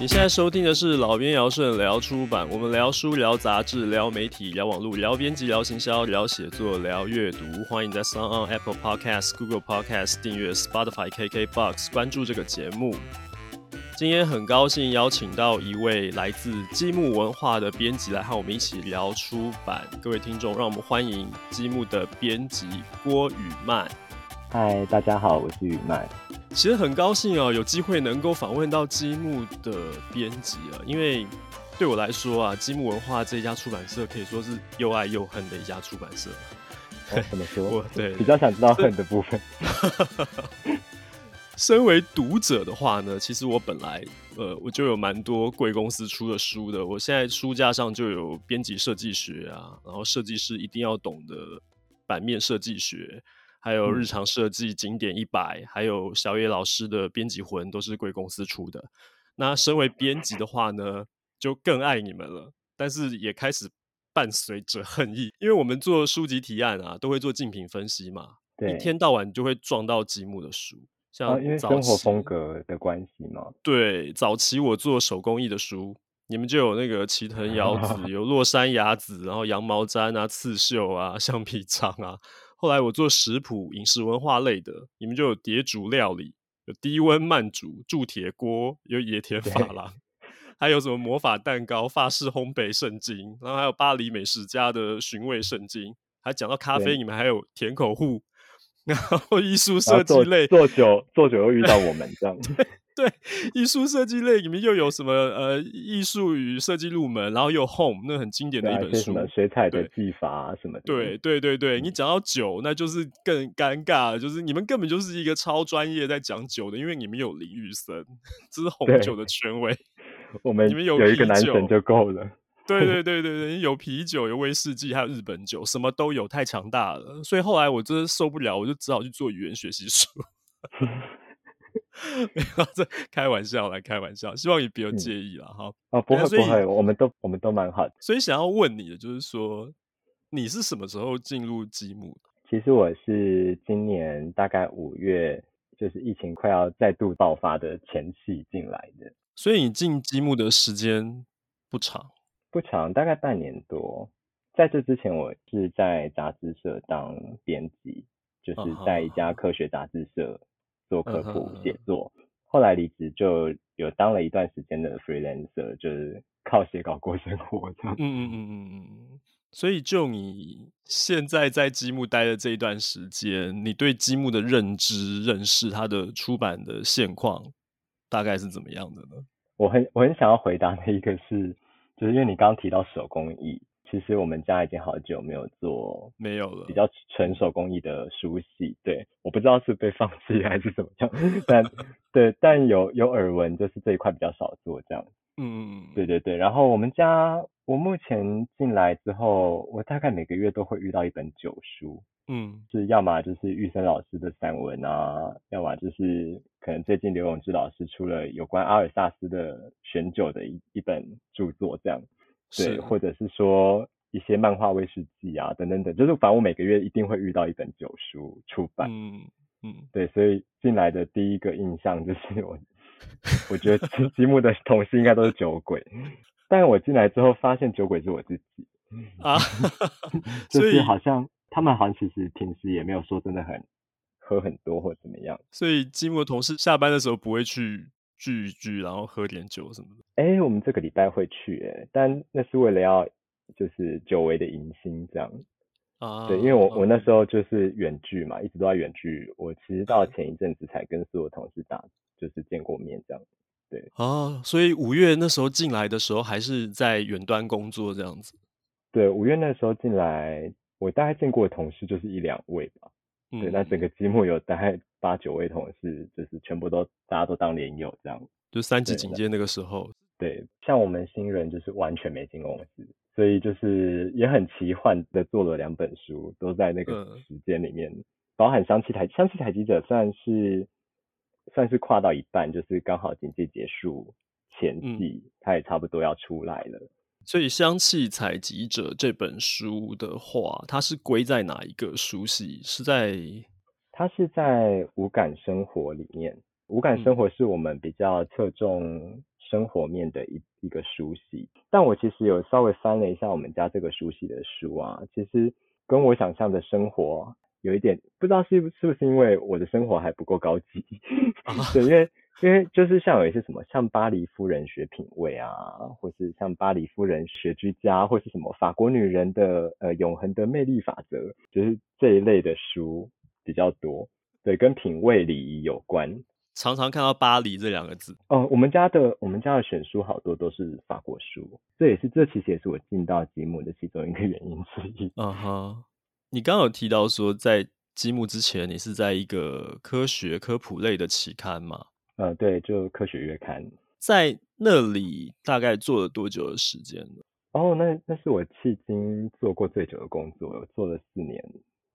你现在收听的是老编姚顺聊出版，我们聊书、聊杂志、聊媒体、聊网络、聊编辑、聊行销、聊写作、聊阅读。欢迎在 s o n on Apple Podcast、Google Podcast 订阅 Spotify、KKBox 关注这个节目。今天很高兴邀请到一位来自积木文化的编辑来和我们一起聊出版。各位听众，让我们欢迎积木的编辑郭羽漫。嗨，大家好，我是雨麦。其实很高兴哦，有机会能够访问到积木的编辑啊，因为对我来说啊，积木文化这一家出版社可以说是又爱又恨的一家出版社。哦、怎么说？我对比较想知道恨的部分。身为读者的话呢，其实我本来呃我就有蛮多贵公司出的书的，我现在书架上就有编辑设计学啊，然后设计师一定要懂的版面设计学。还有日常设计经典一百，还有小野老师的编辑魂，都是贵公司出的。那身为编辑的话呢，就更爱你们了。但是也开始伴随着恨意，因为我们做书籍提案啊，都会做竞品分析嘛。对，一天到晚就会撞到积木的书，像、啊、因为生活风格的关系嘛。对，早期我做手工艺的书，你们就有那个齐藤遥子，有落山雅子，然后羊毛毡啊、刺绣啊、橡皮 章啊。后来我做食谱、饮食文化类的，你们就有碟煮料理，有低温慢煮、铸铁锅，有野田珐琅，还有什么魔法蛋糕、法式烘焙圣经，然后还有巴黎美食家的寻味圣经，还讲到咖啡，你们还有甜口户，然后艺术设计类做久做久又遇到我们这样。对，艺术设计类里面又有什么？呃，艺术与设计入门，然后又 Home，那很经典的一本书，什么水彩的技法啊什么的。对对对对，你讲到酒，那就是更尴尬了，就是你们根本就是一个超专业在讲酒的，因为你们有林玉森，这是红酒的权威。我们你们有一个男神就够了。对对 对对对，有啤酒，有威士忌，还有日本酒，什么都有，太强大了。所以后来我真的受不了，我就只好去做语言学习书。没有，这开玩笑来开玩笑，希望你不要介意了哈。啊，不会不会，我们都我们都蛮好的。所以想要问你的就是说，你是什么时候进入积木的？其实我是今年大概五月，就是疫情快要再度爆发的前夕进来的。所以你进积木的时间不长？不长，大概半年多。在这之前，我是在杂志社当编辑，就是在一家科学杂志社。做科普写作，后来离职就有当了一段时间的 freelancer，就是靠写稿过生活这样。嗯嗯嗯嗯嗯。所以就你现在在积木待的这一段时间，你对积木的认知、认识它的出版的现况，大概是怎么样的呢？我很我很想要回答的一个是，就是因为你刚刚提到手工艺。其实我们家已经好久没有做没有了比较纯手工艺的书系，对，我不知道是被放弃还是怎么样，但 对，但有有耳闻，就是这一块比较少做这样。嗯，对对对。然后我们家，我目前进来之后，我大概每个月都会遇到一本酒书，嗯，是要么就是玉森老师的散文啊，要么就是可能最近刘永志老师出了有关阿尔萨斯的选酒的一一本著作这样。对，或者是说一些漫画威士忌啊，等等等，就是反正我每个月一定会遇到一本酒书出版。嗯嗯，对，所以进来的第一个印象就是 我，我觉得积木的同事应该都是酒鬼，但我进来之后发现酒鬼是我自己啊，就是好像他们好像其实平时也没有说真的很喝很多或怎么样，所以积木的同事下班的时候不会去。聚一聚，然后喝点酒什么的。哎、欸，我们这个礼拜会去，哎，但那是为了要就是久违的迎新这样。啊，对，因为我我那时候就是远距嘛，一直都在远距。我其实到 前一阵子才跟所有同事打，就是见过面这样。对。啊，所以五月那时候进来的时候，还是在远端工作这样子。对，五月那时候进来，我大概见过的同事就是一两位吧。嗯、对，那整个积木有大概八九位同事，就是全部都大家都当连友这样，就三级警戒那个时候。对，像我们新人就是完全没进公司，所以就是也很奇幻的做了两本书，都在那个时间里面，嗯、包含香气台香气采集者算是算是跨到一半，就是刚好警戒结束前夕，嗯、它也差不多要出来了。所以《香气采集者》这本书的话，它是归在哪一个书系？是在它是在无感生活里面。无感生活是我们比较侧重生活面的一一个书系。但我其实有稍微翻了一下我们家这个书系的书啊，其实跟我想象的生活有一点，不知道是不是不是因为我的生活还不够高级，对，因为。因为就是像有一些什么，像巴黎夫人学品味啊，或是像巴黎夫人学居家，或是什么法国女人的呃永恒的魅力法则，就是这一类的书比较多。对，跟品味礼仪有关。常常看到巴黎这两个字。哦，我们家的我们家的选书好多都是法国书，这也是这其实也是我进到积木的其中一个原因之一。嗯哼，你刚刚有提到说在积木之前，你是在一个科学科普类的期刊吗？呃，对，就科学月刊，在那里大概做了多久的时间呢？哦，那那是我迄今做过最久的工作，我做了四年，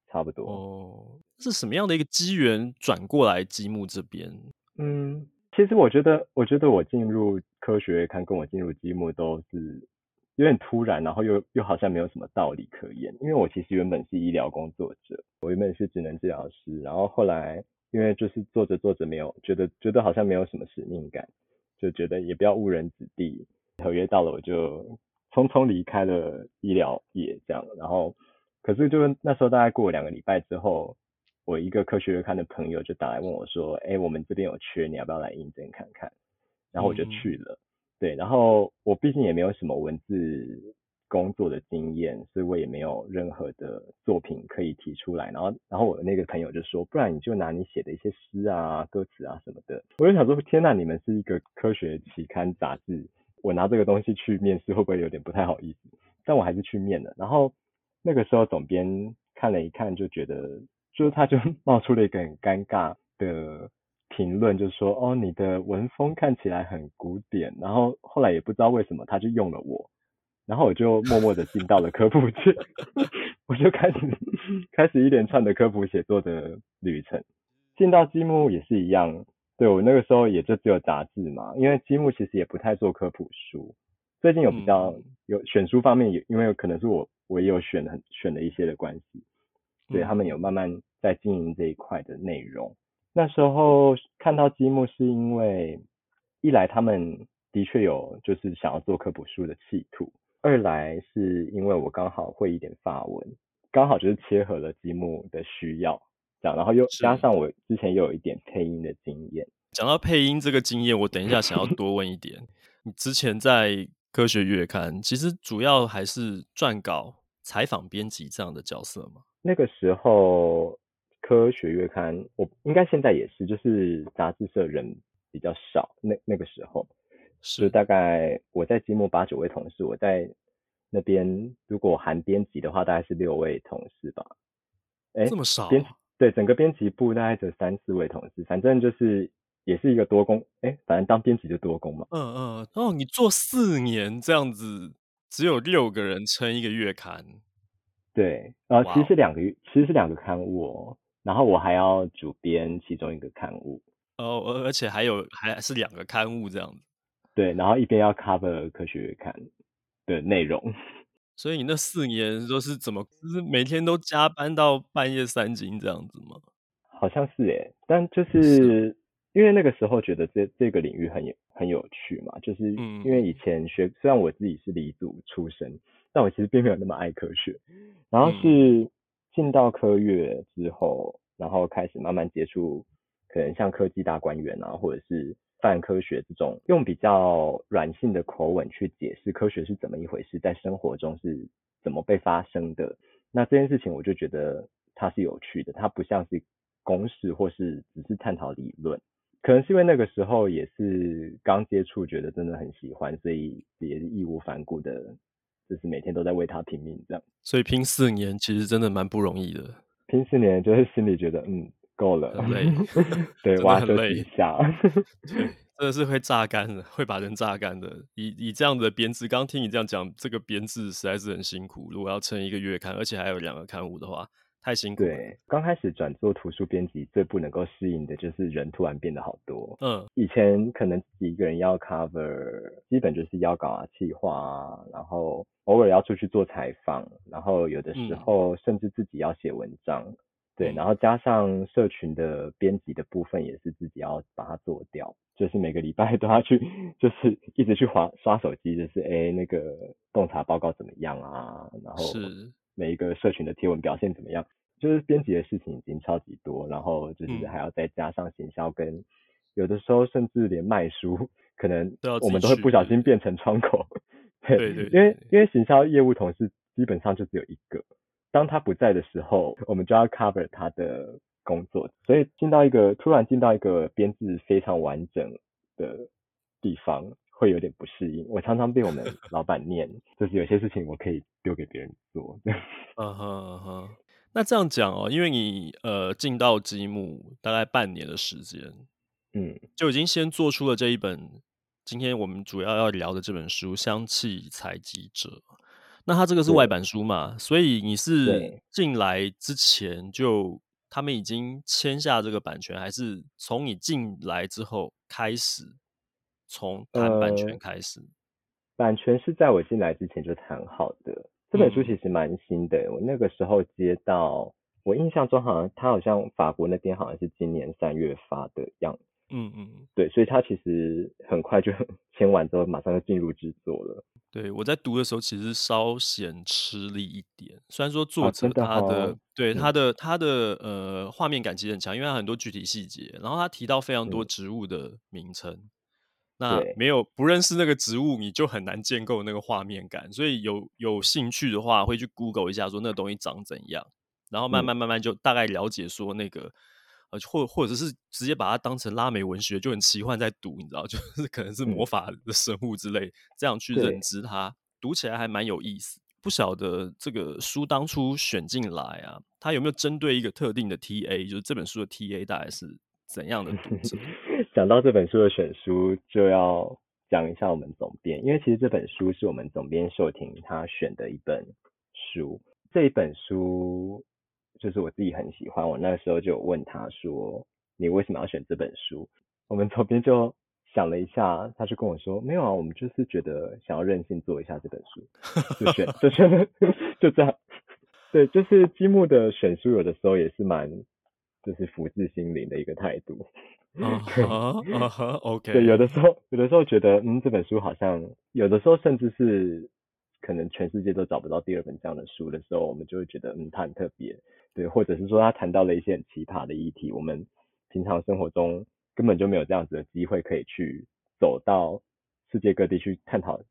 差不多。哦，是什么样的一个机缘转过来积木这边？嗯，其实我觉得，我觉得我进入科学月刊跟我进入积木都是有点突然，然后又又好像没有什么道理可言，因为我其实原本是医疗工作者，我原本是职能治疗师，然后后来。因为就是做着做着没有觉得觉得好像没有什么使命感，就觉得也不要误人子弟，合约到了我就匆匆离开了医疗业这样。然后可是就是那时候大概过了两个礼拜之后，我一个科学月刊的朋友就打来问我说：“哎，我们这边有缺，你要不要来应征看看？”然后我就去了。嗯、对，然后我毕竟也没有什么文字。工作的经验，所以我也没有任何的作品可以提出来。然后，然后我的那个朋友就说：“不然你就拿你写的一些诗啊、歌词啊什么的。”我就想说：“天哪，你们是一个科学期刊杂志，我拿这个东西去面试，会不会有点不太好意思？”但我还是去面了。然后那个时候总编看了一看，就觉得，就是他就 冒出了一个很尴尬的评论，就说：“哦，你的文风看起来很古典。”然后后来也不知道为什么，他就用了我。然后我就默默的进到了科普界，我就开始开始一连串的科普写作的旅程。进到积木也是一样，对，我那个时候也就只有杂志嘛，因为积木其实也不太做科普书。最近有比较有选书方面也，因为有可能是我我也有选很选了一些的关系，所以他们有慢慢在经营这一块的内容。那时候看到积木是因为一来他们的确有就是想要做科普书的企图。二来是因为我刚好会一点法文，刚好就是切合了积木的需要，这样，然后又加上我之前又有一点配音的经验。讲到配音这个经验，我等一下想要 多问一点。你之前在科学月刊，其实主要还是撰稿、采访、编辑这样的角色吗？那个时候科学月刊，我应该现在也是，就是杂志社人比较少，那那个时候。是大概我在积木八九位同事，我在那边如果含编辑的话，大概是六位同事吧。哎，这么少？编对整个编辑部大概只有三四位同事，反正就是也是一个多工。哎，反正当编辑就多工嘛。嗯嗯。哦，你做四年这样子，只有六个人撑一个月刊。对，呃，其实是两个月，其实是两个刊物哦。然后我还要主编其中一个刊物。哦，而而且还有还是两个刊物这样子。对，然后一边要 cover 科学月刊的内容，所以你那四年都是怎么，就是每天都加班到半夜三更这样子吗？好像是诶，但就是，是因为那个时候觉得这这个领域很有很有趣嘛，就是因为以前学，虽然我自己是理组出身，但我其实并没有那么爱科学，然后是进到科月之后，然后开始慢慢接触，可能像科技大观园啊，或者是。泛科学这种用比较软性的口吻去解释科学是怎么一回事，在生活中是怎么被发生的。那这件事情我就觉得它是有趣的，它不像是公式或是只是探讨理论。可能是因为那个时候也是刚接触，觉得真的很喜欢，所以也是义无反顾的，就是每天都在为它拼命这样。所以拼四年其实真的蛮不容易的。拼四年就是心里觉得嗯。够了，很累，对，挖很累一下，对，真的是会榨干的，会把人榨干的。以以这样的编制，刚听你这样讲，这个编制实在是很辛苦。如果要撑一个月刊，而且还有两个刊物的话，太辛苦了。对，刚开始转做图书编辑，最不能够适应的就是人突然变得好多。嗯，以前可能自己一个人要 cover，基本就是要搞啊、企划啊，然后偶尔要出去做采访，然后有的时候甚至自己要写文章。嗯对，然后加上社群的编辑的部分，也是自己要把它做掉，就是每个礼拜 都要去，就是一直去划刷手机，就是哎那个洞察报告怎么样啊？然后每一个社群的贴文表现怎么样？就是编辑的事情已经超级多，然后就是还要再加上行销跟、嗯、有的时候甚至连卖书，可能我们都会不小心变成窗口。对对，对，对，因为因为行销业务同事基本上就只有一个。当他不在的时候，我们就要 cover 他的工作，所以进到一个突然进到一个编制非常完整的地方，会有点不适应。我常常被我们老板念，就是有些事情我可以丢给别人做。嗯哼嗯哼，那这样讲哦，因为你呃进到积木大概半年的时间，嗯，就已经先做出了这一本今天我们主要要聊的这本书《香气采集者》。那它这个是外版书嘛？所以你是进来之前就他们已经签下这个版权，还是从你进来之后开始从谈版权开始？呃，版权是在我进来之前就谈好的。这本书其实蛮新的，我那个时候接到，我印象中好像他好像法国那边好像是今年三月发的样子。嗯嗯，对，所以他其实很快就 签完之后，马上就进入制作了。对，我在读的时候，其实稍显吃力一点。虽然说作者他的、对他的、嗯、他的呃画面感其实很强，因为他很多具体细节，然后他提到非常多植物的名称、嗯。那没有不认识那个植物，你就很难建构那个画面感。所以有有兴趣的话，会去 Google 一下，说那个东西长怎样，然后慢慢慢慢就大概了解说那个。嗯或或者是直接把它当成拉美文学，就很奇幻在读，你知道，就是可能是魔法的生物之类，嗯、这样去认知它，读起来还蛮有意思。不晓得这个书当初选进来啊，它有没有针对一个特定的 TA，就是这本书的 TA 大概是怎样的读者？讲到这本书的选书，就要讲一下我们总编，因为其实这本书是我们总编秀婷她选的一本书，这一本书。就是我自己很喜欢，我那个时候就问他说：“你为什么要选这本书？”我们左边就想了一下，他就跟我说：“没有啊，我们就是觉得想要任性做一下这本书，就选就选 就这样。”对，就是积木的选书，有的时候也是蛮就是福至心灵的一个态度。啊哈啊哈，OK。对，有的时候有的时候觉得嗯，这本书好像有的时候甚至是可能全世界都找不到第二本这样的书的时候，我们就会觉得嗯，它很特别。对，或者是说他谈到了一些很奇葩的议题，我们平常生活中根本就没有这样子的机会可以去走到世界各地去探讨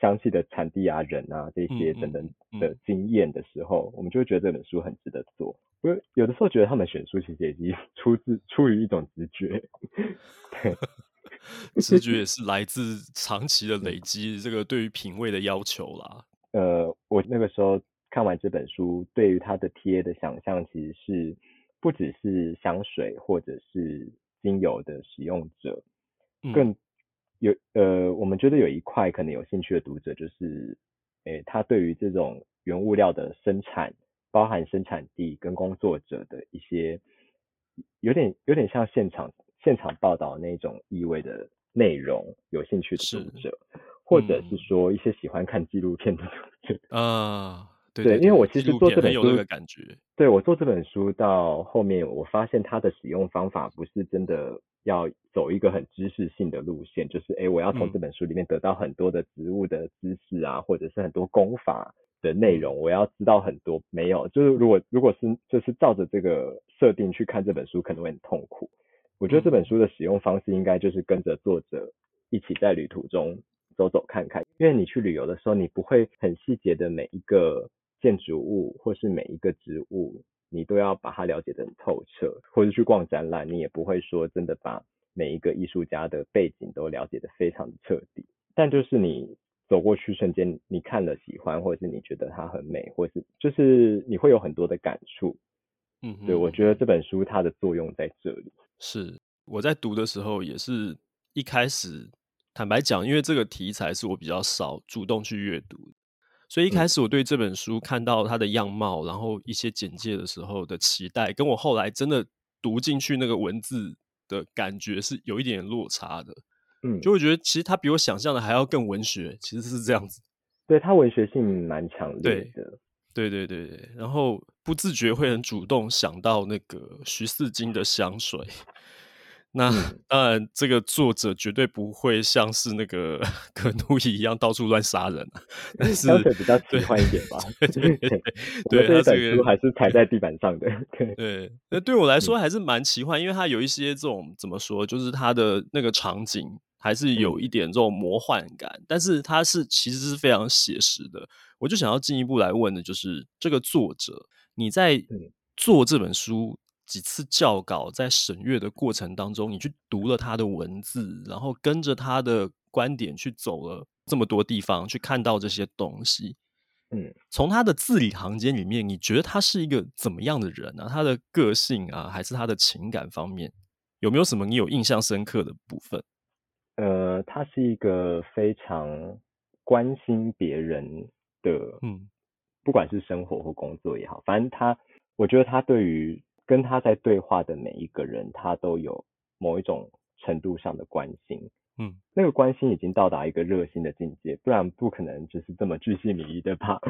香气的产地啊、人啊这些等等的经验的时候，嗯嗯嗯，我们就会觉得这本书很值得做。我有的时候觉得他们选书其实也是 出自出于一种直觉，对，直觉也 是来自长期的累积，这个对于品味的要求啦。呃，我那个时候。看完这本书，对于它的 TA 的想象，其实是不只是香水或者是精油的使用者，更有呃，我们觉得有一块可能有兴趣的读者，就是诶，他对于这种原物料的生产，包含生产地跟工作者的一些，有点有点像现场现场报道那种意味的内容，有兴趣的读者，或者是说一些喜欢看纪录片的读者啊。对，对，对，因为我其实做这本书，感觉对我做这本书到后面，我发现它的使用方法不是真的要走一个很知识性的路线，就是哎，我要从这本书里面得到很多的植物的知识啊，或者是很多功法的内容，我要知道很多。没有，就是如果如果是就是照着这个设定去看这本书，可能会很痛苦。我觉得这本书的使用方式应该就是跟着作者一起在旅途中走走看看，因为你去旅游的时候，你不会很细节的每一个。建筑物或是每一个植物，你都要把它了解的很透彻，或者去逛展览，你也不会说真的把每一个艺术家的背景都了解的非常的彻底。但就是你走过去瞬间，你看了喜欢，或者是你觉得它很美，或是就是你会有很多的感触。嗯，对，我觉得这本书它的作用在这里。是我在读的时候也是一开始，坦白讲，因为这个题材是我比较少主动去阅读。所以一开始我对这本书看到它的样貌，然后一些简介的时候的期待，跟我后来真的读进去那个文字的感觉是有一点落差的。嗯，就会觉得其实它比我想象的还要更文学，其实是这样子。对，它文学性蛮强烈的。对对对对，然后不自觉会很主动想到那个徐四金的香水。那当然，这个作者绝对不会像是那个 葛奴伊一样到处乱杀人啊。但是相对比较奇幻一点吧。对 对对，对这本书还是踩在地板上的。对对，那对我来说还是蛮奇幻，因为它有一些这种怎么说，就是它的那个场景还是有一点这种魔幻感，但是它是其实是非常写实的。我就想要进一步来问的，就是这个作者，你在做这本书。几次校稿，在审阅的过程当中，你去读了他的文字，然后跟着他的观点去走了这么多地方，去看到这些东西。嗯，从他的字里行间里面，你觉得他是一个怎么样的人呢？啊？他的个性啊，还是他的情感方面，有没有什么你有印象深刻的部分？呃，他是一个非常关心别人的，嗯，不管是生活或工作也好，反正他，我觉得他对于。跟他在对话的每一个人，他都有某一种程度上的关心，嗯，那个关心已经到达一个热心的境界，不然不可能就是这么巨细靡遗的把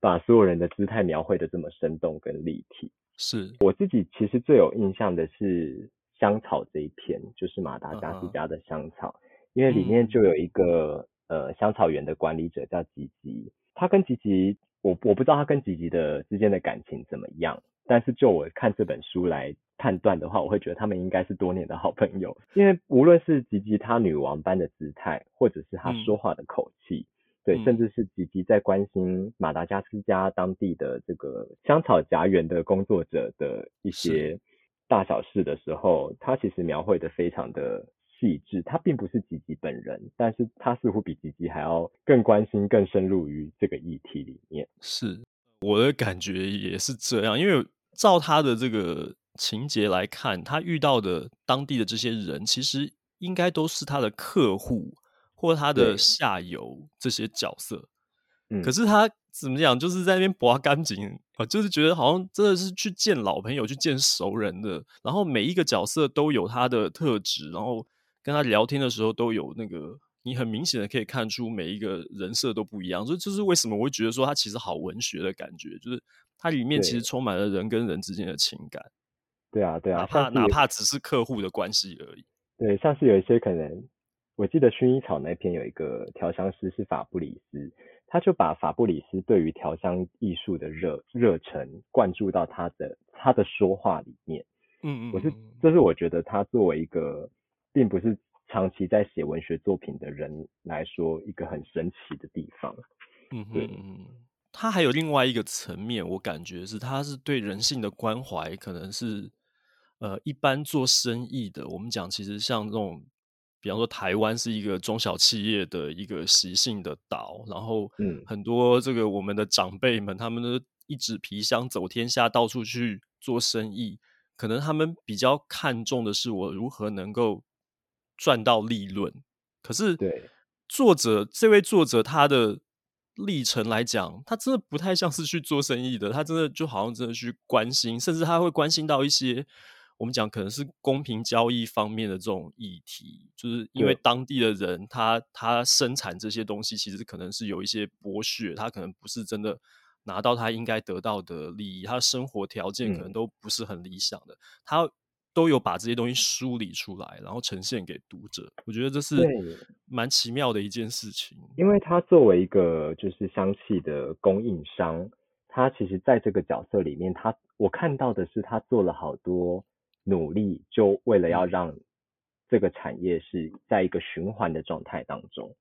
把所有人的姿态描绘的这么生动跟立体。是。我自己其实最有印象的是香草这一篇，就是马达加斯加的香草，啊、因为里面就有一个、嗯、呃香草园的管理者叫吉吉，他跟吉吉，我我不知道他跟吉吉的之间的感情怎么样。但是就我看这本书来判断的话，我会觉得他们应该是多年的好朋友，因为无论是吉吉他女王般的姿态，或者是他说话的口气，嗯、对，甚至是吉吉在关心马达加斯加当地的这个香草荚园的工作者的一些大小事的时候，他其实描绘的非常的细致。他并不是吉吉本人，但是他似乎比吉吉还要更关心、更深入于这个议题里面。是我的感觉也是这样，因为。照他的这个情节来看，他遇到的当地的这些人，其实应该都是他的客户或他的下游这些角色。嗯，可是他怎么讲，就是在那边拔干净啊，就是觉得好像真的是去见老朋友、去见熟人的。然后每一个角色都有他的特质，然后跟他聊天的时候都有那个，你很明显的可以看出每一个人设都不一样。所以这是为什么我会觉得说他其实好文学的感觉，就是。它里面其实充满了人跟人之间的情感，对啊，对啊，哪怕哪怕只是客户的关系而已。对，像是有一些可能，我记得薰衣草那篇有一个调香师是法布里斯，他就把法布里斯对于调香艺术的热热忱灌注到他的他的说话里面。嗯嗯，我是这是我觉得他作为一个并不是长期在写文学作品的人来说，一个很神奇的地方。嗯哼嗯。他还有另外一个层面，我感觉是他是对人性的关怀，可能是呃一般做生意的。我们讲其实像这种，比方说台湾是一个中小企业的一个习性的岛，然后嗯，很多这个我们的长辈们，他们都一纸皮箱走天下，到处去做生意，可能他们比较看重的是我如何能够赚到利润。可是对作者这位作者他的。历程来讲，他真的不太像是去做生意的，他真的就好像真的去关心，甚至他会关心到一些我们讲可能是公平交易方面的这种议题，就是因为当地的人他他生产这些东西，其实可能是有一些剥削，他可能不是真的拿到他应该得到的利益，他的生活条件可能都不是很理想的，嗯、他。都有把这些东西梳理出来，然后呈现给读者。我觉得这是蛮奇妙的一件事情。因为他作为一个就是香气的供应商，他其实在这个角色里面，他我看到的是他做了好多努力，就为了要让这个产业是在一个循环的状态当中。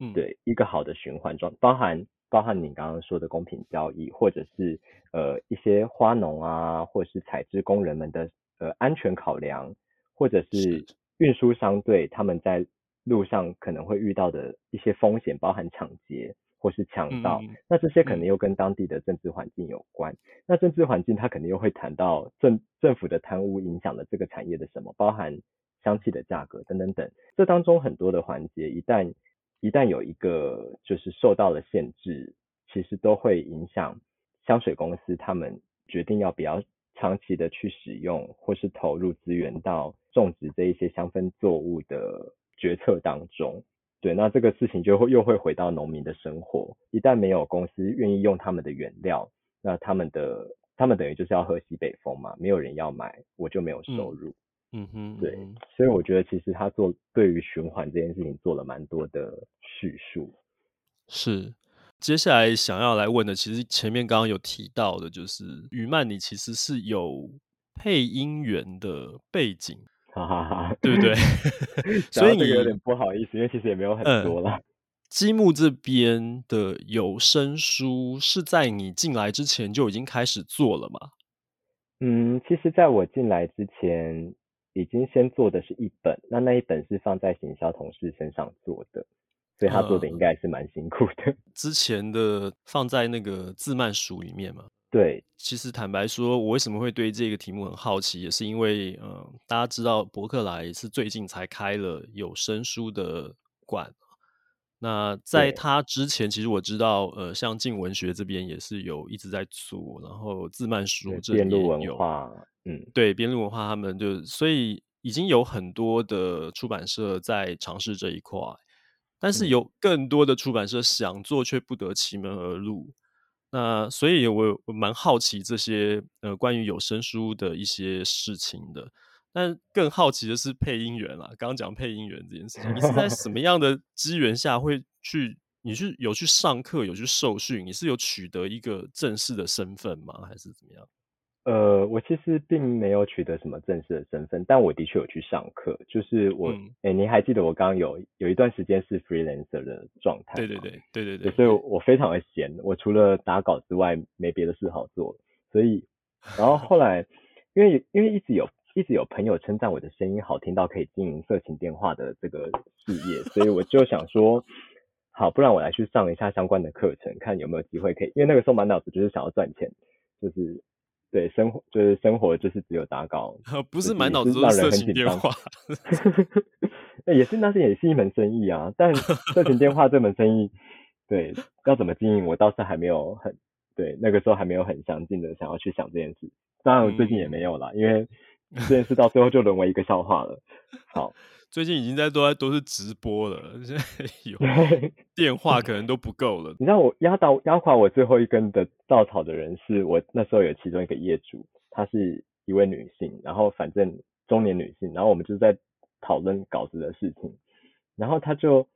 嗯，对，一个好的循环状，包含包含你刚刚说的公平交易，或者是呃一些花农啊，或者是采制工人们的。呃，安全考量，或者是运输商队他们在路上可能会遇到的一些风险，包含抢劫或是强盗，嗯，那这些可能又跟当地的政治环境有关。嗯，那政治环境，它肯定又会谈到政政府的贪污影响了这个产业的什么，包含香气的价格等等等。这当中很多的环节，一旦一旦有一个就是受到了限制，其实都会影响香水公司他们决定要不要。长期的去使用或是投入资源到种植这一些香氛作物的决策当中，对，那这个事情就会又会回到农民的生活。一旦没有公司愿意用他们的原料，那他们的他们等于就是要喝西北风嘛，没有人要买，我就没有收入。嗯，嗯哼，对，所以我觉得其实他做对于循环这件事情做了蛮多的叙述。是，接下来想要来问的，其实前面刚刚有提到的，就是于曼，你其实是有配音员的背景，哈哈哈，对不对？所以你有点不好意思，因为其实也没有很多了。嗯积木这边的有声书是在你进来之前就已经开始做了吗？嗯，其实在我进来之前，已经先做的是一本，那那一本是放在行销同事身上做的，所以他做的应该是蛮辛苦的。呃，之前的放在那个自慢书里面嘛。对，其实坦白说，我为什么会对这个题目很好奇，也是因为，嗯、呃，大家知道伯克莱是最近才开了有声书的馆。那在他之前，其实我知道，呃，像静文学这边也是有一直在做，然后自慢书这边有，边路文化，嗯，对，边路文化他们就所以已经有很多的出版社在尝试这一块，但是有更多的出版社想做却不得其门而入。嗯、那所以我我蛮好奇这些呃关于有声书的一些事情的。但更好奇的是配音员啦，刚刚讲配音员这件事情，你是在什么 样的机缘下会去？你是有去上课，有去受训？你是有取得一个正式的身份吗？还是怎么样？呃，我其实并没有取得什么正式的身份，但我的确有去上课。就是我，哎、嗯欸，你还记得我刚刚有有一段时间是 freelancer 的状态？对对对对对对。所以我非常的闲，我除了打稿之外没别的事好做。所以，然后后 来，因为因为一直有。一直有朋友称赞我的声音好听到可以经营色情电话的这个事业，所以我就想说，好，不然我来去上一下相关的课程，看有没有机会可以。因为那个时候满脑子就是想要赚钱，就是对生活，就是生活就是只有打稿，不是满脑子都是色情电话。那也是，那是也是一门生意啊。但色情电话这门生意，对，要怎么经营，我倒是还没有很对，那个时候还没有很详尽的想要去想这件事。当然，我最近也没有啦，嗯、因为。这件事到最后就沦为一个笑话了。好，最近已经在都在都是直播了，现在 有电话可能都不够了。你知道我压倒压垮我最后一根的稻草的人是我那时候有其中一个业主，她是一位女性，然后反正中年女性，然后我们就在讨论稿子的事情，然后她就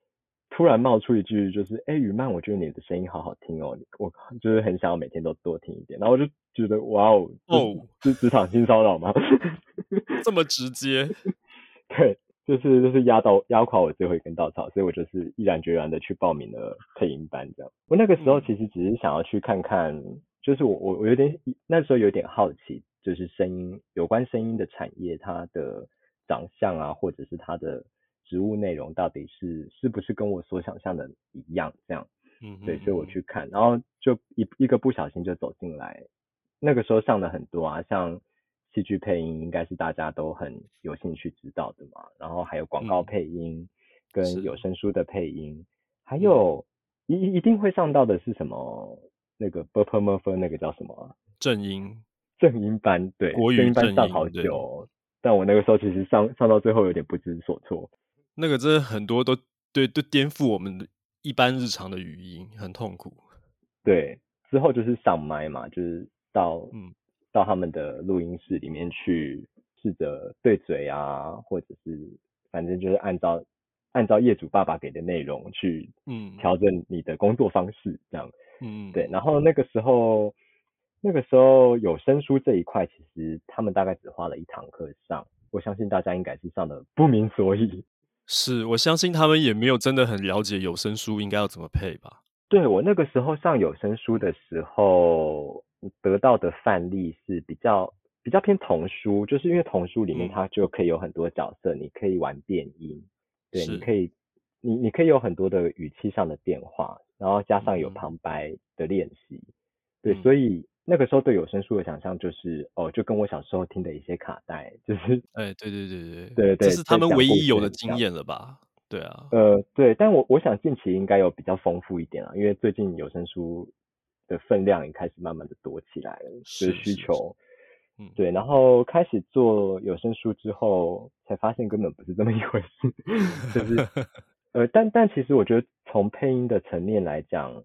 突然冒出一句，就是哎，雨曼，我觉得你的声音好好听哦，我就是很想要每天都多听一点，然后我就觉得哇哦，哦，是职场性骚扰吗？这么直接，对，就是就是压到压垮我最后一根稻草，所以我就是毅然决然的去报名了配音班。这样，我那个时候其实只是想要去看看，嗯、就是我我我有点那时候有点好奇，就是声音有关声音的产业，它的长相啊，或者是它的职务内容，到底是是不是跟我所想象的一样？这样，嗯，对，所以我去看，然后就一一个不小心就走进来，那个时候上的很多啊，像。戏剧配音应该是大家都很有兴趣知道的嘛，然后还有广告配音，跟有声书的配音，还有一一定会上到的是什么？那个《Burger Murphy》那个叫什么？正音正音班对，正音班上好久，但我那个时候其实上上到最后有点不知所措。那个真的很多都对，都颠覆我们一般日常的语音，很痛苦。对，之后就是上麦嘛，就是到嗯。到他们的录音室里面去试着对嘴啊，或者是反正就是按照按照业主爸爸给的内容去嗯调整你的工作方式这样嗯对，然后那个时候那个时候有声书这一块，其实他们大概只花了一堂课上，我相信大家应该是上的不明所以。是我相信他们也没有真的很了解有声书应该要怎么配吧？对，我那个时候上有声书的时候。得到的范例是比较比较偏童书，就是因为童书里面它就可以有很多角色，嗯、你可以玩变音，对，你可以你你可以有很多的语气上的变化，然后加上有旁白的练习，嗯、对，所以那个时候对有声书的想象就是哦，就跟我小时候听的一些卡带，就是哎，对对对对对对对，这是他们唯一有的经验了吧？对啊，呃，对，但我我想近期应该有比较丰富一点啊，因为最近有声书。的分量也开始慢慢的多起来了，是需求，嗯，对，然后开始做有声书之后，才发现根本不是这么一回事，就是，呃，但但其实我觉得从配音的层面来讲，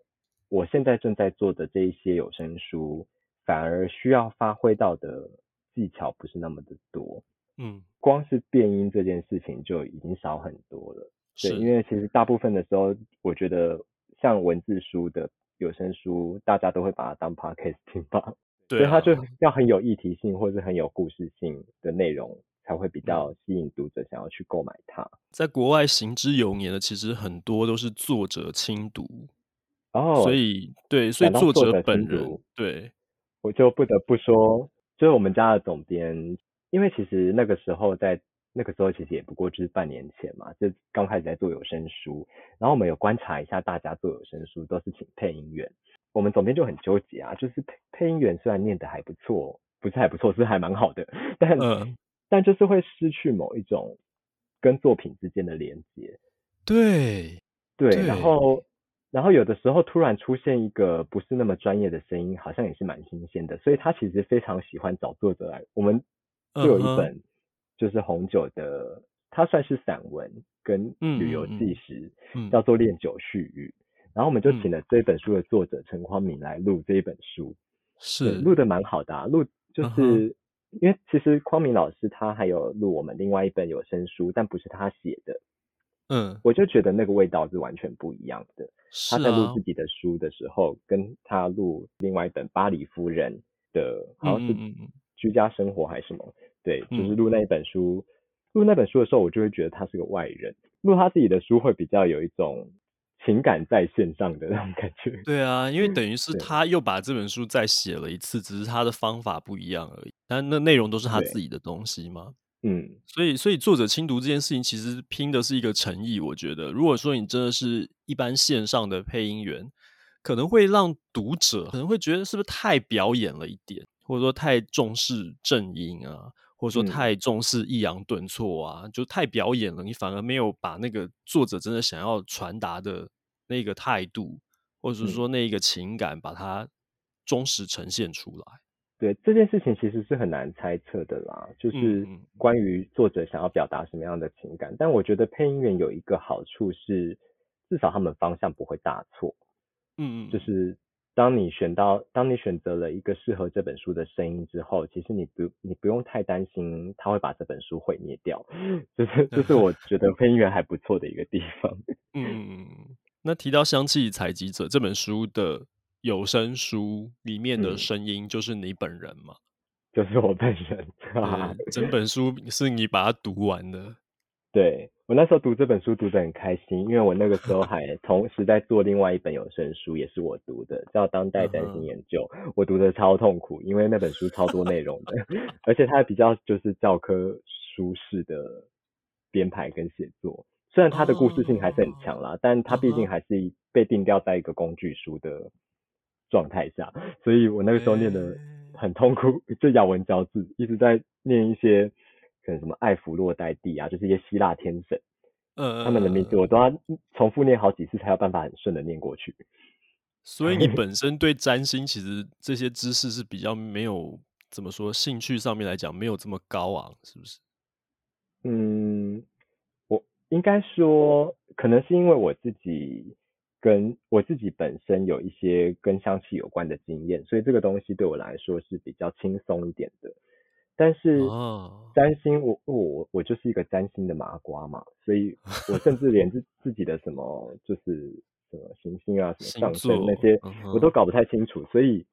我现在正在做的这一些有声书，反而需要发挥到的技巧不是那么的多。嗯，光是变音这件事情就已经少很多了。对，因为其实大部分的时候，我觉得像文字书的有声书，大家都会把它当 podcast 听吧。对、啊，所以它就要很有议题性，或者是很有故事性的内容。才会比较吸引读者想要去购买它。在国外行之有年的，其实很多都是作者亲读哦，所以对，所以作者本人对，我就不得不说，就是我们家的总编，因为其实那个时候在那个时候其实也不过就是半年前嘛，就刚开始在做有声书，然后我们有观察一下大家做有声书都是请配音员，我们总编就很纠结啊，就是配配音员虽然念得还不错，不是还不错，是还蛮好的，但嗯。但就是会失去某一种跟作品之间的连接，对对，然后然后有的时候突然出现一个不是那么专业的声音，好像也是蛮新鲜的，所以他其实非常喜欢找作者来。我们就有一本就是红酒的，它算是散文跟旅游纪实，叫做《恋酒絮语》，然后我们就请了这本书的作者陈匡明来录这一本书，是录的蛮好的啊，录就是。因为其实匡明老师他还有录我们另外一本有声书，但不是他写的。嗯，我就觉得那个味道是完全不一样的。他在录自己的书的时候，跟他录另外一本《巴黎夫人》的，好像是居家生活还是什么？对，就是录那一本书，录那本书的时候，我就会觉得他是个外人。录他自己的书会比较有一种。情感在线上的那种感觉，对啊，因为等于 是他又把这本书再写了一次，只是他的方法不一样而已，但那内容都是他自己的东西嘛。嗯，所以所以作者亲读这件事情，其实拼的是一个诚意。我觉得，如果说你真的是一般线上的配音员，可能会让读者可能会觉得是不是太表演了一点，或者说太重视正音啊，或者说太重视抑扬顿挫啊，就太表演了，你反而没有把那个作者真的想要传达的那个态度，或者是说那一个情感，把它忠实呈现出来。对，这件事情其实是很难猜测的啦，就是关于作者想要表达什么样的情感。但我觉得配音员有一个好处是，至少他们方向不会大错。嗯嗯，就是。当你选到，当你选择了一个适合这本书的声音之后，其实你不，你不用太担心他会把这本书毁灭掉。就是，这是我觉得配音员还不错的一个地方。嗯，那提到《香气采集者》这本书的有声书里面的声音，就是你本人吗？嗯，就是我本人。啊整本书是你把它读完的。对，我那时候读这本书读得很开心，因为我那个时候还 同时在做另外一本有声书，也是我读的，叫《当代占星研究》，我读得超痛苦，因为那本书超多内容的，而且它还比较就是教科书式的编排跟写作，虽然它的故事性还是很强啦，但它毕竟还是被定调在一个工具书的状态下，所以我那个时候念得很痛苦，就咬文嚼字，一直在念一些。可能什么艾弗洛代蒂啊，就是一些希腊天神，呃，他们的名字我都要重复念好几次才有办法很顺的念过去。所以你 本身对占星其实这些知识是比较没有怎么说，兴趣上面来讲没有这么高昂，是不是？嗯，我应该说，可能是因为我自己跟我自己本身有一些跟香气有关的经验，所以这个东西对我来说是比较轻松一点的。但是占星，我我我就是一个占星的麻瓜嘛，所以我甚至连自自己的什么就是什么行星啊、什么上升那些，我都搞不太清楚，所以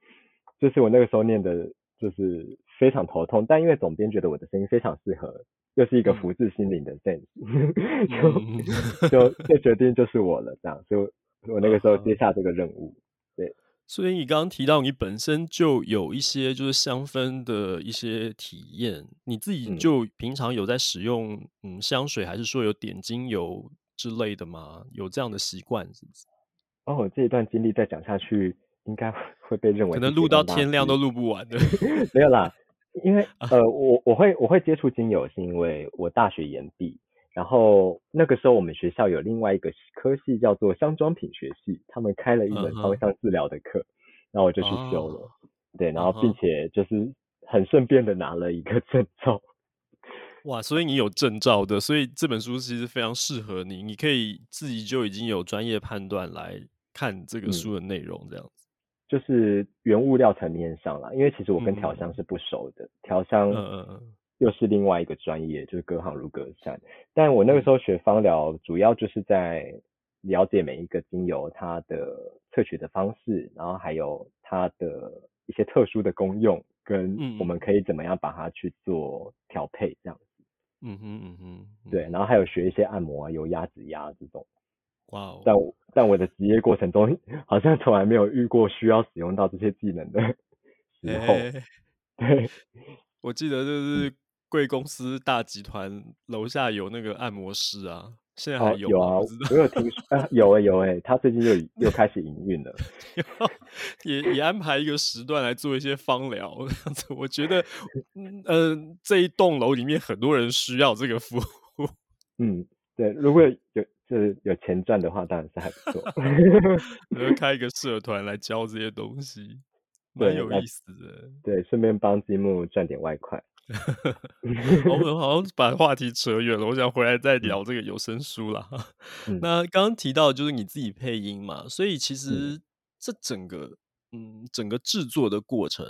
就是我那个时候念的，就是非常头痛。但因为总编觉得我的声音非常适合，又是一个福至心灵的 sense，就就就决定就是我了，这样，所以我那个时候接下这个任务，对。所以你刚刚提到你本身就有一些就是香氛的一些体验，你自己就平常有在使用嗯香水，还是说有点精油之类的吗？有这样的习惯是不是？哦，这一段经历再讲下去，应该会被认为可能录到天亮都录不完的。没有啦，因为 呃，我我会我会接触精油，是因为我大学研毕，然后那个时候我们学校有另外一个科系叫做香妆品学系，他们开了一门芳香治疗的课，然后我就去修了，对，然后并且就是很顺便的拿了一个证照。哇，所以你有证照的，所以这本书其实非常适合你，你可以自己就已经有专业判断来看这个书的内容这样子。嗯就是原物料层面上啦，因为其实我跟调香是不熟的，调、嗯、香又是另外一个专业，就是隔行如隔山。但我那个时候学芳疗，主要就是在了解每一个精油它的萃取的方式，然后还有它的一些特殊的功用，跟我们可以怎么样把它去做调配这样子。嗯哼嗯哼，对，然后还有学一些按摩啊、油压、指压这种。哇哦！但我在我的职业过程中，好像从来没有遇过需要使用到这些技能的 时候。欸、对，我记得就是贵公司大集团楼下有那个按摩师啊，现在还有、啊？我有听说，啊、有哎、欸、有哎、欸，他最近又又开始营运了，也也安排一个时段来做一些芳疗 这样子。我觉得，嗯、呃，这一栋楼里面很多人需要这个服务。嗯，对，如果有。就是有钱赚的话，当然是还不错。我要开一个社团来教这些东西，蛮有意思的。对，顺便帮积木赚点外快。我们 好像把话题扯远了，我想回来再聊这个有声书啦。嗯、那刚刚提到就是你自己配音嘛，所以其实这整个嗯整个制作的过程，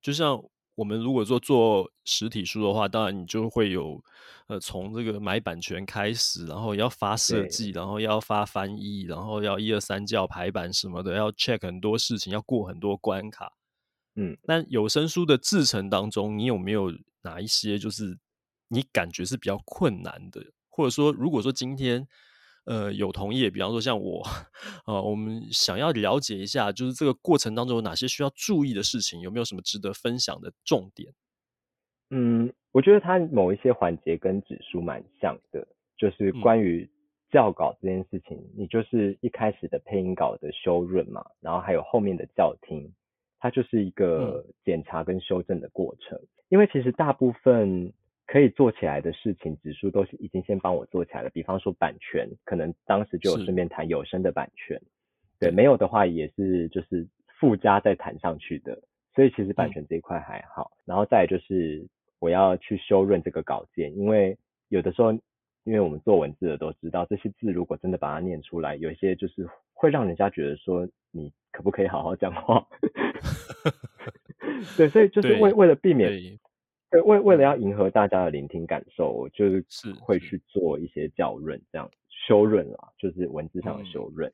就像。我们如果说做实体书的话，当然你就会有，呃，从这个买版权开始，然后要发设计，然后要发翻译，然后要一二三教排版什么的，要 check 很多事情，要过很多关卡。嗯，那有声书的制成当中，你有没有哪一些就是你感觉是比较困难的？或者说，如果说今天。呃，有同业，比方说像我，呃，我们想要了解一下，就是这个过程当中有哪些需要注意的事情，有没有什么值得分享的重点？嗯，我觉得它某一些环节跟纸书蛮像的，就是关于校稿这件事情，嗯，你就是一开始的配音稿的修润嘛，然后还有后面的校听，它就是一个检查跟修正的过程，嗯，因为其实大部分。可以做起来的事情，指数都是已经先帮我做起来了。比方说版权，可能当时就有顺便谈有声的版权，对，没有的话也是就是附加再谈上去的。所以其实版权这一块还好。嗯、然后再来就是我要去修润这个稿件，因为有的时候，因为我们做文字的都知道，这些字如果真的把它念出来，有一些就是会让人家觉得说你可不可以好好讲话？对，所以就是为为了避免。对，为为了要迎合大家的聆听感受，我就是会去做一些校润，这样修润啦，就是文字上的修润。嗯。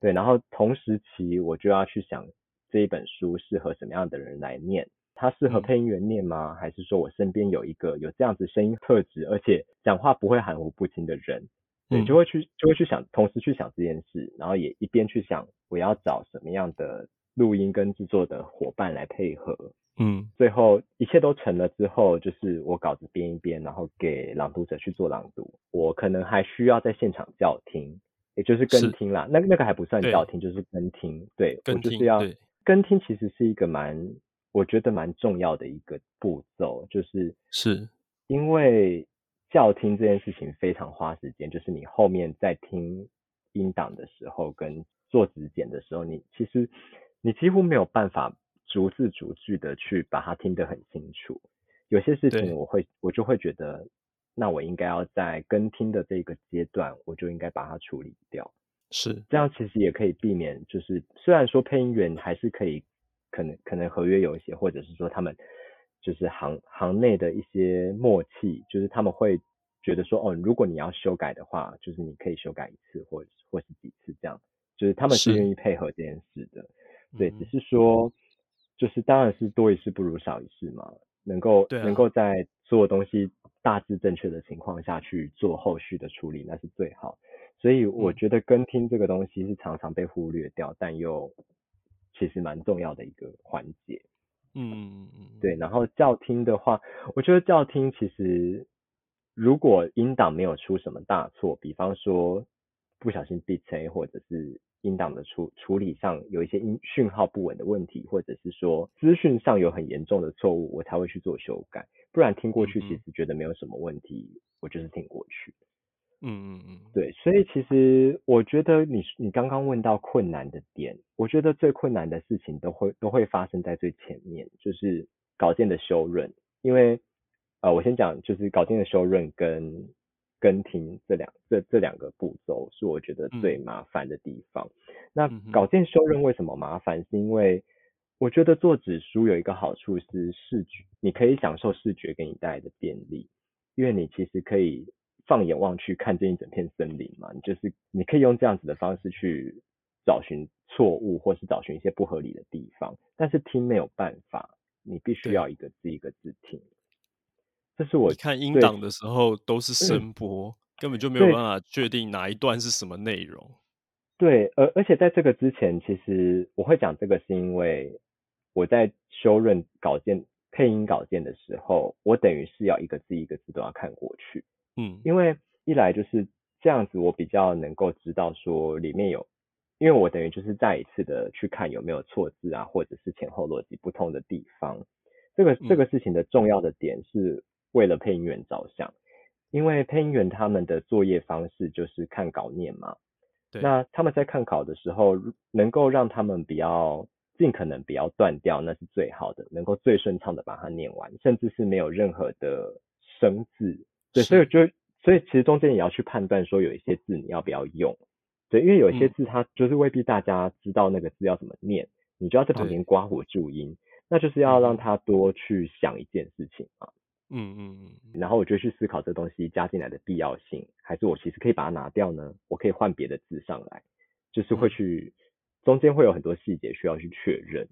对，然后同时期我就要去想这一本书适合什么样的人来念，它适合配音员念吗？嗯。还是说我身边有一个有这样子声音特质，而且讲话不会含糊不清的人？对，就会去就会去想，同时去想这件事，然后也一边去想我要找什么样的录音跟制作的伙伴来配合。嗯，最后一切都成了之后，就是我稿子编一编，然后给朗读者去做朗读。我可能还需要在现场校听，也就是跟听啦。那那个还不算校听，就是跟听。对，跟听，我就是要跟听，其实是一个蛮，我觉得蛮重要的一个步骤，就是是因为教听这件事情非常花时间，就是你后面在听音档的时候跟做指检的时候，你其实你几乎没有办法。逐字逐句的去把它听得很清楚，有些事情我会我就会觉得，那我应该要在跟听的这个阶段，我就应该把它处理掉。是这样，其实也可以避免，就是虽然说配音员还是可以，可能可能合约有一些，或者是说他们就是行行内的一些默契，就是他们会觉得说，哦，如果你要修改的话，就是你可以修改一次或或是几次这样，就是他们是愿意配合这件事的。对，只是说。就是当然是多一事不如少一事嘛，能够、啊、能够在所有东西大致正确的情况下去做后续的处理，那是最好。所以我觉得跟听这个东西是常常被忽略掉，嗯、但又其实蛮重要的一个环节。嗯嗯嗯，对。然后教听的话，我觉得教听其实如果音档没有出什么大错，比方说不小心 B C 或者是。音档的处处理上有一些音讯号不稳的问题，或者是说资讯上有很严重的错误，我才会去做修改。不然听过去其实觉得没有什么问题，嗯、我就是听过去。嗯嗯嗯，对。所以其实我觉得你你刚刚问到困难的点，我觉得最困难的事情都会都会发生在最前面，就是稿件的修润。因为呃，我先讲就是稿件的修润跟跟听这两这这两个步骤是我觉得最麻烦的地方。嗯、那稿件修润为什么麻烦？是因为我觉得做纸书有一个好处是视觉，你可以享受视觉给你带来的便利，因为你其实可以放眼望去看见一整片森林嘛，你就是你可以用这样子的方式去找寻错误，或是找寻一些不合理的地方。但是听没有办法，你必须要一个字一个字听。这是我看音档的时候都是声波，嗯、根本就没有办法确定哪一段是什么内容。对，而而且在这个之前，其实我会讲这个是因为我在修润稿件、配音稿件的时候，我等于是要一个字一个字都要看过去。嗯，因为一来就是这样子，我比较能够知道说里面有，因为我等于就是再一次的去看有没有错字啊，或者是前后逻辑不同的地方。这个这个事情的重要的点是为了配音员着想，因为配音员他们的作业方式就是看稿念嘛。那他们在看稿的时候，能够让他们比较尽可能不要断掉，那是最好的，能够最顺畅的把它念完，甚至是没有任何的生字。对，所以就所以其实中间也要去判断说有一些字你要不要用。对，因为有一些字它就是未必大家知道那个字要怎么念，你就要在旁边刮胡注音，那就是要让他多去想一件事情啊。嗯嗯嗯，然后我就去思考这东西加进来的必要性，还是我其实可以把它拿掉呢？我可以换别的字上来，就是会去中间会有很多细节需要去确认，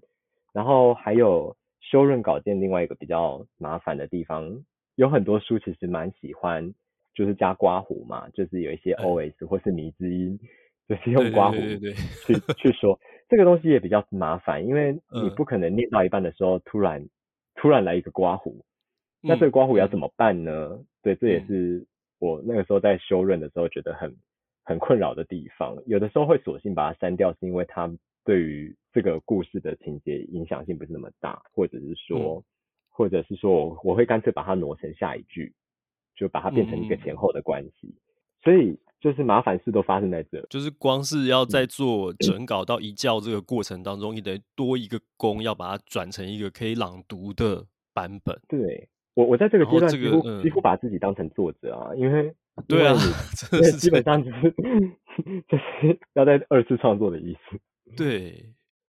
然后还有修润稿件另外一个比较麻烦的地方，有很多书其实蛮喜欢就是加刮胡嘛，就是有一些 OS 或是迷之音，就是用刮胡去去 说这个东西也比较麻烦，因为你不可能念到一半的时候突然突然来一个刮胡。那这个刮胡要怎么办呢？嗯、对，这也是我那个时候在修润的时候觉得很很困扰的地方。有的时候会索性把它删掉，是因为它对于这个故事的情节影响性不是那么大，或者是说，嗯、或者是说我我会干脆把它挪成下一句，就把它变成一个前后的关系。嗯、所以就是麻烦事都发生在这，就是光是要在做整稿到一教这个过程当中，你得多一个工，要把它转成一个可以朗读的版本。对。我我在这个阶段几乎、这个嗯、几乎把自己当成作者啊，因为对啊，这基本上就是 就是要在二次创作的意思。对，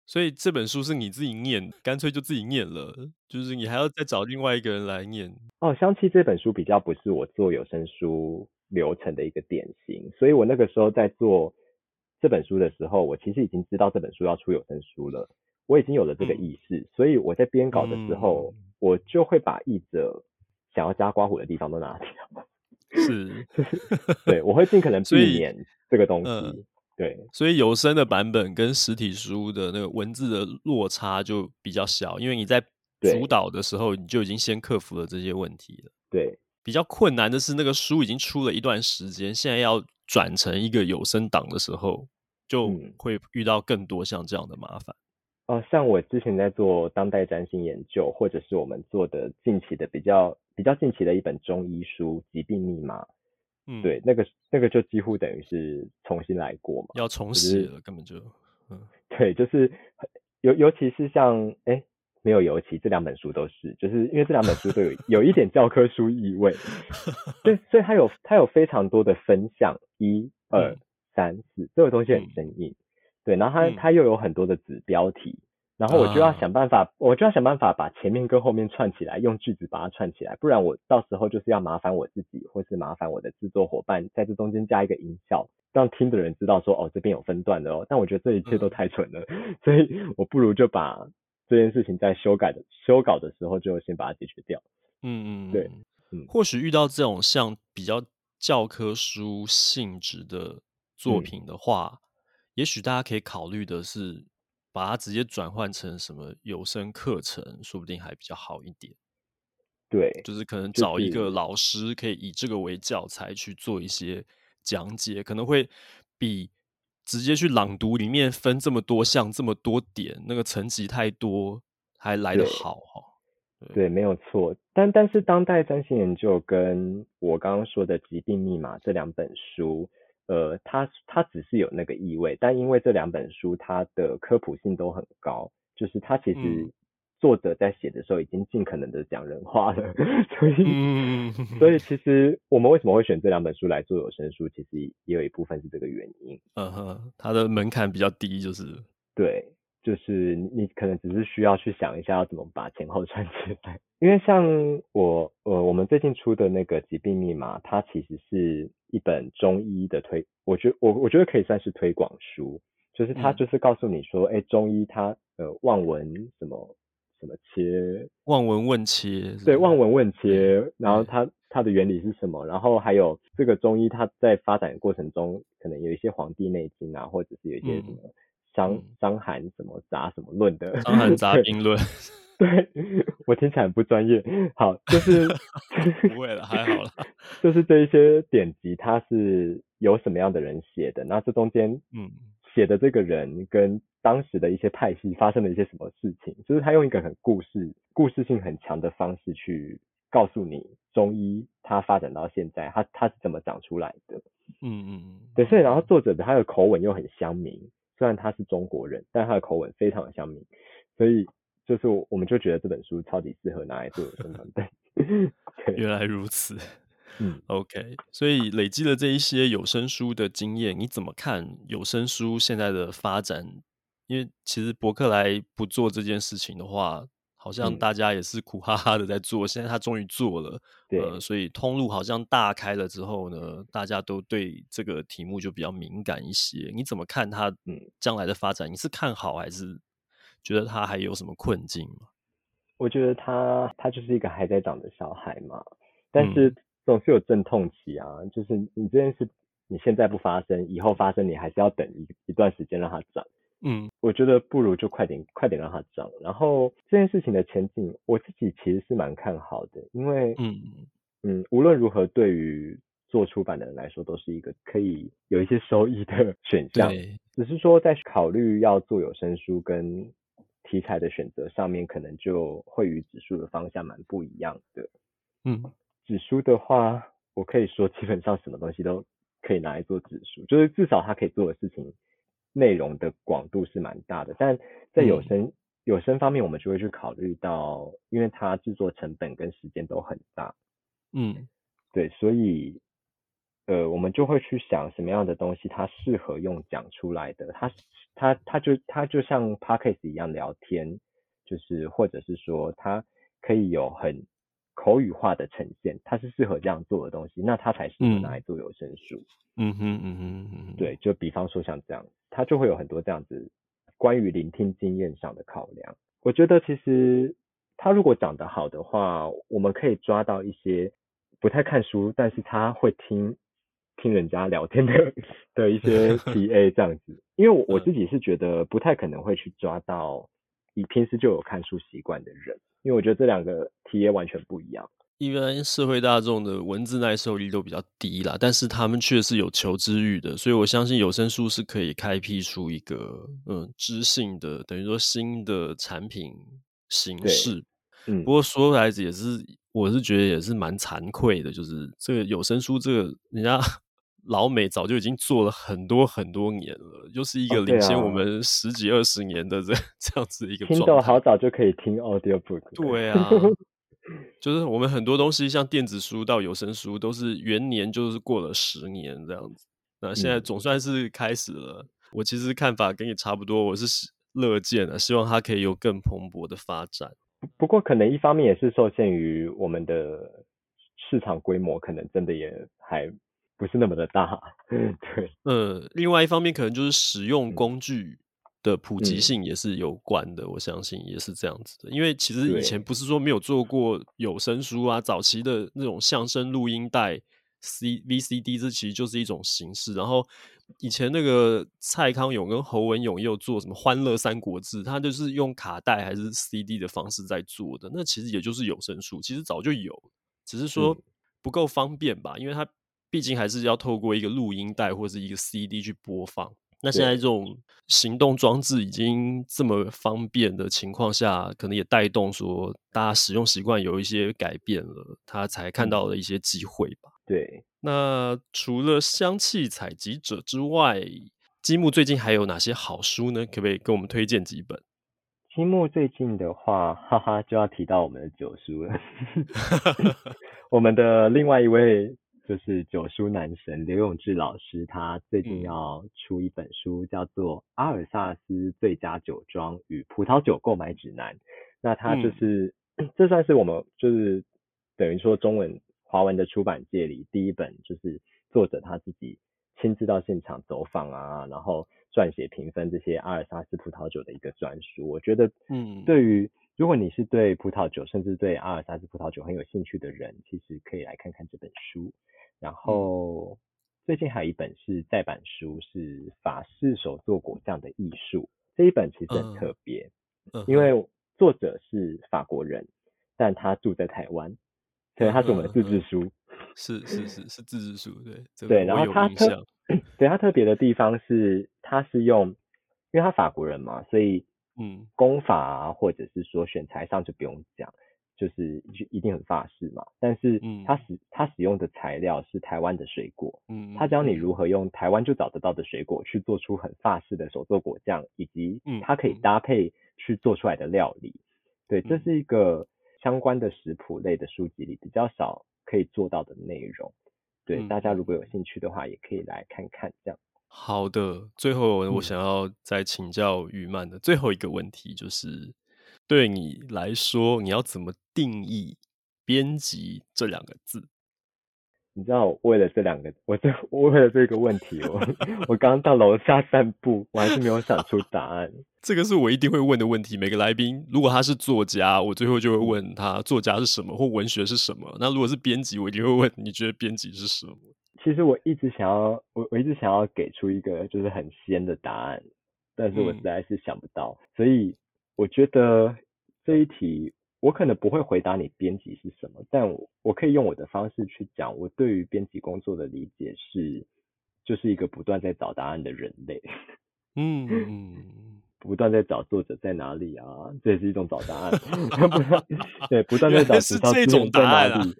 所以这本书是你自己念，干脆就自己念了，就是你还要再找另外一个人来念。哦，香气这本书比较不是我做有声书流程的一个典型，所以我那个时候在做这本书的时候，我其实已经知道这本书要出有声书了。我已经有了这个意识，嗯、所以我在编稿的时候，嗯、我就会把译者想要加刮胡的地方都拿掉。是，对，我会尽可能避免这个东西。嗯、对，所以有声的版本跟实体书的那个文字的落差就比较小，因为你在主导的时候，你就已经先克服了这些问题了。对，比较困难的是那个书已经出了一段时间，现在要转成一个有声档的时候，就会遇到更多像这样的麻烦。哦，像我之前在做当代占星研究，或者是我们做的近期的比较比较近期的一本中医书《疾病密码》，嗯，对，那个那个就几乎等于是重新来过嘛，要重写了，就是、根本就，嗯，对，就是尤尤其是像，哎，没有尤其这两本书都是，就是因为这两本书都有 有一点教科书意味，对，所以它有它有非常多的分项，一、二、嗯、三、四，这个东西很生硬。嗯对，然后它它又有很多的子标题，嗯、然后我就要想办法，啊、我就要想办法把前面跟后面串起来，用句子把它串起来，不然我到时候就是要麻烦我自己，或是麻烦我的制作伙伴，在这中间加一个音效，让听的人知道说，哦，这边有分段的哦。但我觉得这一切都太蠢了，嗯、所以我不如就把这件事情在修改的修稿的时候就先把它解决掉。嗯嗯，对，嗯，或许遇到这种像比较教科书性质的作品的话。嗯也许大家可以考虑的是，把它直接转换成什么有声课程，说不定还比较好一点。对，就是可能找一个老师，可以以这个为教材去做一些讲解，可能会比直接去朗读里面分这么多项、这么多点，那个层级太多，还来得好哈。对，对，没有错。但但是当代占星研究跟我刚刚说的疾病密码这两本书。呃，它它只是有那个意味，但因为这两本书它的科普性都很高，就是它其实作者在写的时候已经尽可能的讲人话了，所以，嗯、所以 其实我们为什么会选这两本书来做有声书，其实也有一部分是这个原因。嗯哼，它的门槛比较低，就是。对，就是你可能只是需要去想一下要怎么把前后串起来。因为像我，呃，我们最近出的那个疾病密码，它其实是一本中医的推，我觉我我觉得可以算是推广书，就是它就是告诉你说，哎、嗯，中医它呃望闻什么。什么切？望闻问切，对，望闻问切。然后它它的原理是什么？然后还有这个中医，它在发展的过程中，可能有一些《黄帝内经》啊，或者是有一些什么伤伤寒什么杂什么论的《伤寒杂病论》。对，我听起来很不专业。好，就是 不会了，还好了。就是这一些典籍，它是有什么样的人写的？那这中间，嗯。写的这个人跟当时的一些派系发生了一些什么事情，就是他用一个很故事、故事性很强的方式去告诉你中医它发展到现在，它它是怎么长出来的。嗯嗯嗯，对，所以然后作者的他的口吻又很乡民，虽然他是中国人，但他的口吻非常的像民，所以就是我们就觉得这本书超级适合拿来做有声团队。原来如此。嗯，OK，所以累积了这一些有声书的经验，你怎么看有声书现在的发展？因为其实博客来不做这件事情的话，好像大家也是苦哈哈的在做。嗯、现在他终于做了，对，呃，所以通路好像大开了之后呢，大家都对这个题目就比较敏感一些。你怎么看他嗯将来的发展？你是看好还是觉得他还有什么困境吗？我觉得他他就是一个还在长的小孩嘛，但是。嗯总是有阵痛期啊，就是你这件事你现在不发生，以后发生你还是要等一一段时间让它长。嗯，我觉得不如就快点快点让它涨。然后这件事情的前景，我自己其实是蛮看好的，因为嗯嗯，无论如何对于做出版的人来说，都是一个可以有一些收益的 选项。只是说在考虑要做有声书跟题材的选择上面，可能就会与指数的方向蛮不一样的。嗯。指数的话，我可以说基本上什么东西都可以拿来做指数，就是至少它可以做的事情内容的广度是蛮大的。但在有声、嗯、有声方面，我们就会去考虑到，因为它制作成本跟时间都很大。嗯，对，所以呃，我们就会去想什么样的东西它适合用讲出来的，它它它就它就像 Podcast 一样聊天，就是或者是说它可以有很。口语化的呈现，它是适合这样做的东西，那它才适合拿来做有声书。嗯哼嗯哼嗯哼，对，就比方说像这样，它就会有很多这样子关于聆听经验上的考量。我觉得其实它如果讲得好的话，我们可以抓到一些不太看书，但是他会听听人家聊天的 的一些 TA 这样子。因为我我自己是觉得不太可能会去抓到你平时就有看书习惯的人。因为我觉得这两个体验完全不一样。一般社会大众的文字耐受力都比较低啦，但是他们却是有求知欲的，所以我相信有声书是可以开辟出一个嗯知性的，等于说新的产品形式。嗯，不过说来也是，我是觉得也是蛮惭愧的，就是这个有声书，这个人家。老美早就已经做了很多很多年了，又是一个领先我们十几二十年的这 这样子一个。听到好早就可以听 audiobook。对啊，就是我们很多东西，像电子书到有声书，都是元年就是过了十年这样子。那现在总算是开始了。嗯、我其实看法跟你差不多，我是乐见的，希望它可以有更蓬勃的发展。不过可能一方面也是受限于我们的市场规模，可能真的也还。不是那么的大，嗯，对，呃，另外一方面可能就是使用工具的普及性也是有关的，嗯、我相信也是这样子的。因为其实以前不是说没有做过有声书啊，早期的那种相声录音带 C VCD，这其实就是一种形式。然后以前那个蔡康永跟侯文咏又做什么《欢乐三国志》，他就是用卡带还是 CD 的方式在做的，那其实也就是有声书，其实早就有，只是说不够方便吧，因为它。毕竟还是要透过一个录音带或者是一个 CD 去播放。那现在这种行动装置已经这么方便的情况下，可能也带动说大家使用习惯有一些改变了，他才看到了一些机会吧。对。那除了香气采集者之外，积木最近还有哪些好书呢？可不可以给我们推荐几本？积木最近的话，哈哈，就要提到我们的九叔了。我们的另外一位就是九叔男神刘永志老师，他最近要出一本书，叫做《阿尔萨斯最佳酒庄与葡萄酒购买指南》。那他就是，嗯、这算是我们就是等于说中文华文的出版界里第一本，就是作者他自己亲自到现场走访啊，然后。撰写评分这些阿尔萨斯葡萄酒的一个专书，我觉得，嗯，对于如果你是对葡萄酒，甚至对阿尔萨斯葡萄酒很有兴趣的人，其实可以来看看这本书。然后最近还有一本是再版书，是法式手作果酱的艺术。这一本其实很特别，因为作者是法国人，但他住在台湾，所以他是我们的自制书。是是是是自制书，对 对。然后他特 对他特别的地方是，他是用，因为他法国人嘛，所以嗯，功法啊，或者是说选材上就不用讲，就是一定很法式嘛。但是它使它使用的材料是台湾的水果，嗯，他教你如何用台湾就找得到的水果去做出很法式的手作果酱，以及它可以搭配去做出来的料理。对，这是一个相关的食谱类的书籍里比较少。可以做到的内容，对、嗯、大家如果有兴趣的话，也可以来看看。这样好的，最后我想要再请教于曼的最后一个问题，就是、嗯、对你来说，你要怎么定义编辑这两个字？你知道，为了这两个，我这我为了这个问题，我我刚到楼下散步，我还是没有想出答案。这个是我一定会问的问题。每个来宾，如果他是作家，我最后就会问他作家是什么，或文学是什么。那如果是编辑，我一定会问你觉得编辑是什么？其实我一直想要，我我一直想要给出一个就是很鲜的答案，但是我实在是想不到。嗯、所以我觉得这一题。我可能不会回答你编辑是什么，但我我可以用我的方式去讲。我对于编辑工作的理解是，就是一个不断在找答案的人类。嗯嗯，不断在找作者在哪里啊？这也是一种找答案。对，不断在找知道资源在哪里。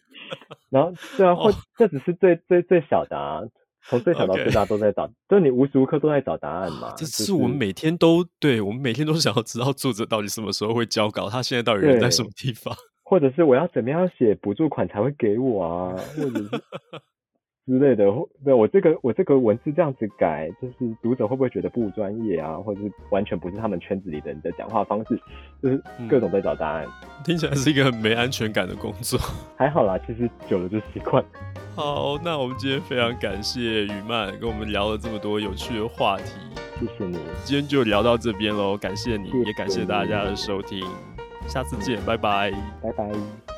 然后，对啊，或这只是最最最小的啊。从最小到最大都在找，就.你无时无刻都在找答案嘛。这是我们每天都、就是、对，我们每天都想要知道作者到底什么时候会交稿，他现在到底人在什么地方，或者是我要怎么样写补助款才会给我啊，或者是。之类的，对，我这个我这个文字这样子改，就是读者会不会觉得不专业啊，或者是完全不是他们圈子里的人的讲话方式，就是各种在找答案。嗯，听起来是一个很没安全感的工作。还好啦，其实久了就习惯。好，那我们今天非常感谢雨曼跟我们聊了这么多有趣的话题，谢谢你。今天就聊到这边喽，感谢你，谢谢你，也感谢大家的收听，下次见，拜拜，拜拜。